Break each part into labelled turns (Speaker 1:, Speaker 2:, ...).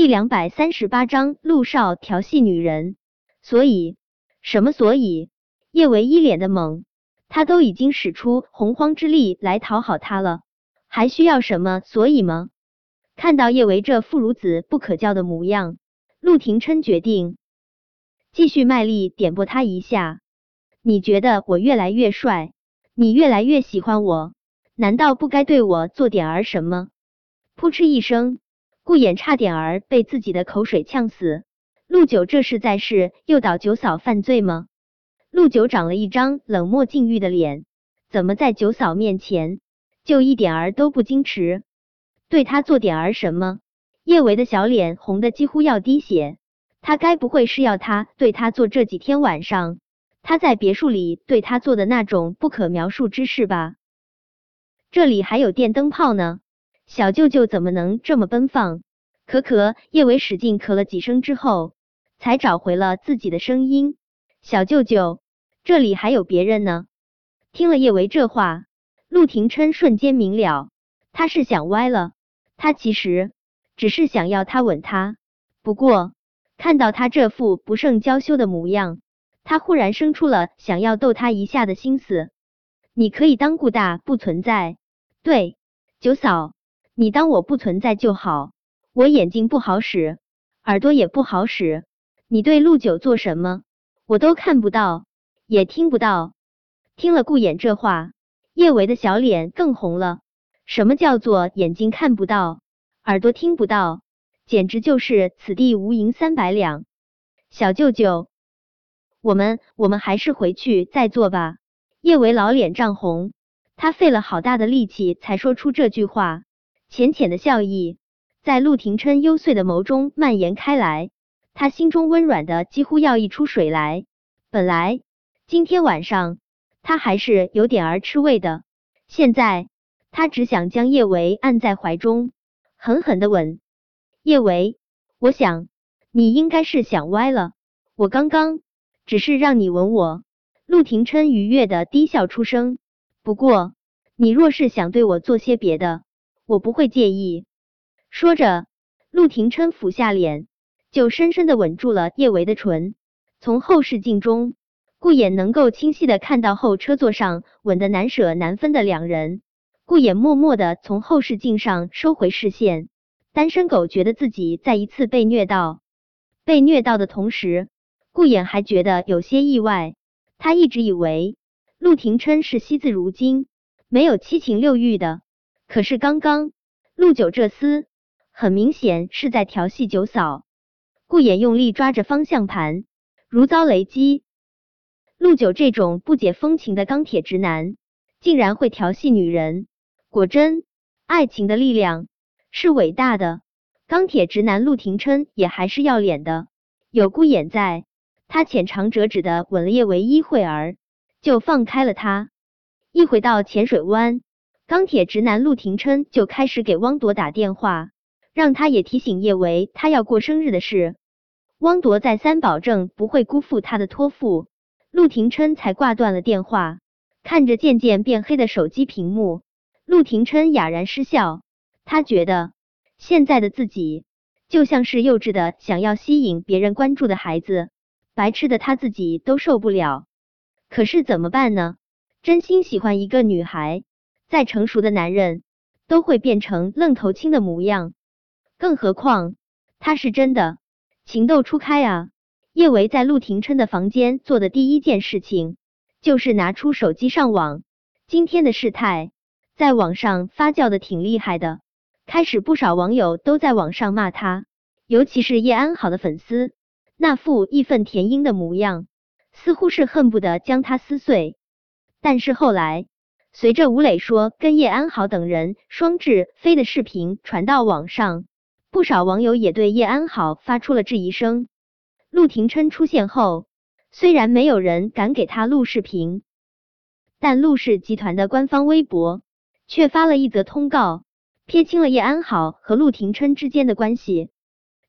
Speaker 1: 第两百三十八章陆少调戏女人。所以什么？所以叶维一脸的懵，他都已经使出洪荒之力来讨好他了，还需要什么所以吗？看到叶维这父孺子不可教的模样，陆廷琛决定继续卖力点拨他一下。你觉得我越来越帅，你越来越喜欢我，难道不该对我做点儿什么？扑哧一声。顾衍差点儿被自己的口水呛死。陆九这是在是诱导九嫂犯罪吗？陆九长了一张冷漠禁欲的脸，怎么在九嫂面前就一点儿都不矜持？对他做点儿什么？叶维的小脸红的几乎要滴血。他该不会是要他对他做这几天晚上他在别墅里对他做的那种不可描述之事吧？这里还有电灯泡呢。小舅舅怎么能这么奔放？咳咳，叶维使劲咳了几声之后，才找回了自己的声音。小舅舅，这里还有别人呢。听了叶维这话，陆廷琛瞬间明了，他是想歪了。他其实只是想要他吻他，不过看到他这副不胜娇羞的模样，他忽然生出了想要逗他一下的心思。你可以当顾大不存在，对，九嫂。你当我不存在就好。我眼睛不好使，耳朵也不好使。你对陆九做什么，我都看不到，也听不到。听了顾衍这话，叶维的小脸更红了。什么叫做眼睛看不到，耳朵听不到？简直就是此地无银三百两。小舅舅，我们我们还是回去再做吧。叶维老脸涨红，他费了好大的力气才说出这句话。浅浅的笑意在陆廷琛幽邃的眸中蔓延开来，他心中温软的几乎要溢出水来。本来今天晚上他还是有点儿吃味的，现在他只想将叶维按在怀中，狠狠的吻。叶维，我想你应该是想歪了，我刚刚只是让你吻我。陆廷琛愉悦的低笑出声。不过你若是想对我做些别的。我不会介意。说着，陆廷琛俯下脸，就深深的吻住了叶维的唇。从后视镜中，顾衍能够清晰的看到后车座上吻得难舍难分的两人。顾衍默默的从后视镜上收回视线。单身狗觉得自己再一次被虐到，被虐到的同时，顾衍还觉得有些意外。他一直以为陆廷琛是惜字如金，没有七情六欲的。可是刚刚陆九这厮很明显是在调戏九嫂，顾衍用力抓着方向盘，如遭雷击。陆九这种不解风情的钢铁直男，竟然会调戏女人，果真爱情的力量是伟大的。钢铁直男陆廷琛也还是要脸的，有顾衍在，他浅尝辄止的吻了叶唯一会儿，就放开了他。一回到浅水湾。钢铁直男陆廷琛就开始给汪铎打电话，让他也提醒叶维他要过生日的事。汪铎再三保证不会辜负他的托付，陆廷琛才挂断了电话。看着渐渐变黑的手机屏幕，陆廷琛哑然失笑。他觉得现在的自己就像是幼稚的想要吸引别人关注的孩子，白痴的他自己都受不了。可是怎么办呢？真心喜欢一个女孩。再成熟的男人都会变成愣头青的模样，更何况他是真的情窦初开啊！叶维在陆廷琛的房间做的第一件事情就是拿出手机上网。今天的事态在网上发酵的挺厉害的，开始不少网友都在网上骂他，尤其是叶安好的粉丝，那副义愤填膺的模样，似乎是恨不得将他撕碎。但是后来。随着吴磊说跟叶安好等人双至飞的视频传到网上，不少网友也对叶安好发出了质疑声。陆廷琛出现后，虽然没有人敢给他录视频，但陆氏集团的官方微博却发了一则通告，撇清了叶安好和陆廷琛之间的关系。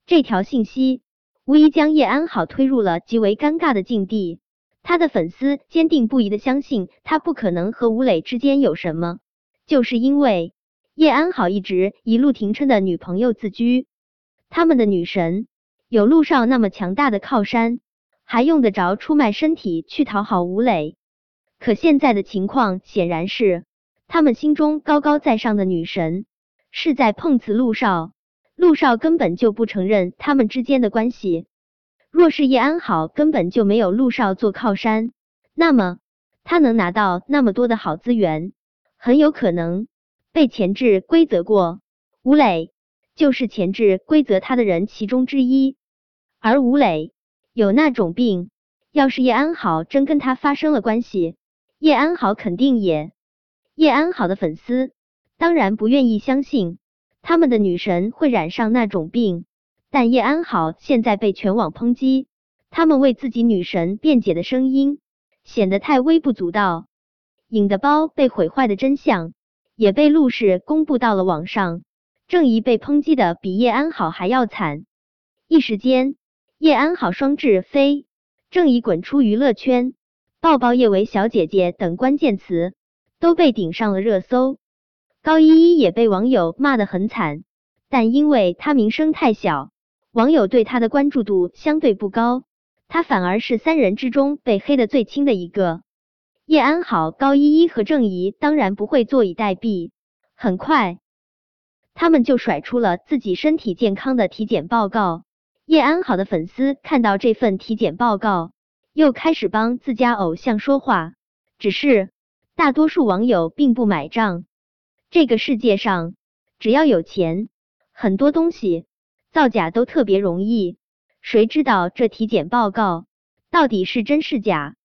Speaker 1: 这条信息无疑将叶安好推入了极为尴尬的境地。他的粉丝坚定不移的相信他不可能和吴磊之间有什么，就是因为叶安好一直以陆廷琛的女朋友自居。他们的女神有陆少那么强大的靠山，还用得着出卖身体去讨好吴磊？可现在的情况显然是，他们心中高高在上的女神是在碰瓷陆少，陆少根本就不承认他们之间的关系。若是叶安好根本就没有陆少做靠山，那么他能拿到那么多的好资源，很有可能被前置规则过。吴磊就是前置规则他的人其中之一，而吴磊有那种病，要是叶安好真跟他发生了关系，叶安好肯定也。叶安好的粉丝当然不愿意相信他们的女神会染上那种病。但叶安好现在被全网抨击，他们为自己女神辩解的声音显得太微不足道。影的包被毁坏的真相也被陆氏公布到了网上，郑怡被抨击的比叶安好还要惨。一时间，叶安好双翅飞，郑怡滚出娱乐圈，抱抱叶维小姐姐等关键词都被顶上了热搜。高依依也被网友骂得很惨，但因为她名声太小。网友对他的关注度相对不高，他反而是三人之中被黑的最轻的一个。叶安好、高依依和郑怡当然不会坐以待毙，很快他们就甩出了自己身体健康的体检报告。叶安好的粉丝看到这份体检报告，又开始帮自家偶像说话，只是大多数网友并不买账。这个世界上，只要有钱，很多东西。造假都特别容易，谁知道这体检报告到底是真是假？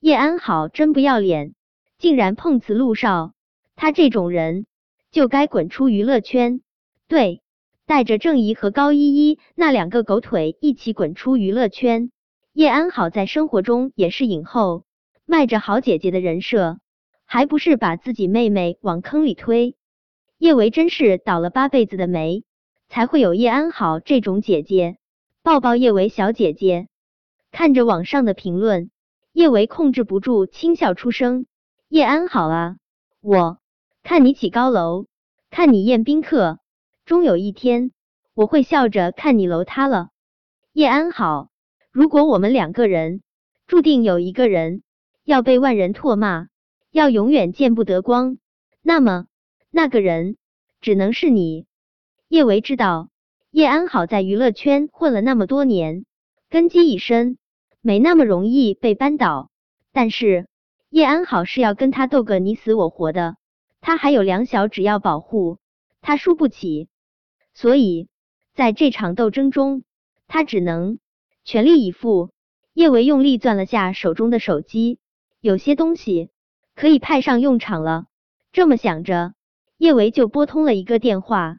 Speaker 1: 叶安好真不要脸，竟然碰瓷陆少，他这种人就该滚出娱乐圈。对，带着郑怡和高依依那两个狗腿一起滚出娱乐圈。叶安好在生活中也是影后，卖着好姐姐的人设，还不是把自己妹妹往坑里推？叶维真是倒了八辈子的霉。才会有叶安好这种姐姐，抱抱叶维小姐姐。看着网上的评论，叶维控制不住轻笑出声。叶安好啊，我看你起高楼，看你宴宾客，终有一天我会笑着看你楼塌了。叶安好，如果我们两个人注定有一个人要被万人唾骂，要永远见不得光，那么那个人只能是你。叶维知道叶安好在娱乐圈混了那么多年，根基已深，没那么容易被扳倒。但是叶安好是要跟他斗个你死我活的，他还有两小只要保护，他输不起。所以在这场斗争中，他只能全力以赴。叶维用力攥了下手中的手机，有些东西可以派上用场了。这么想着，叶维就拨通了一个电话。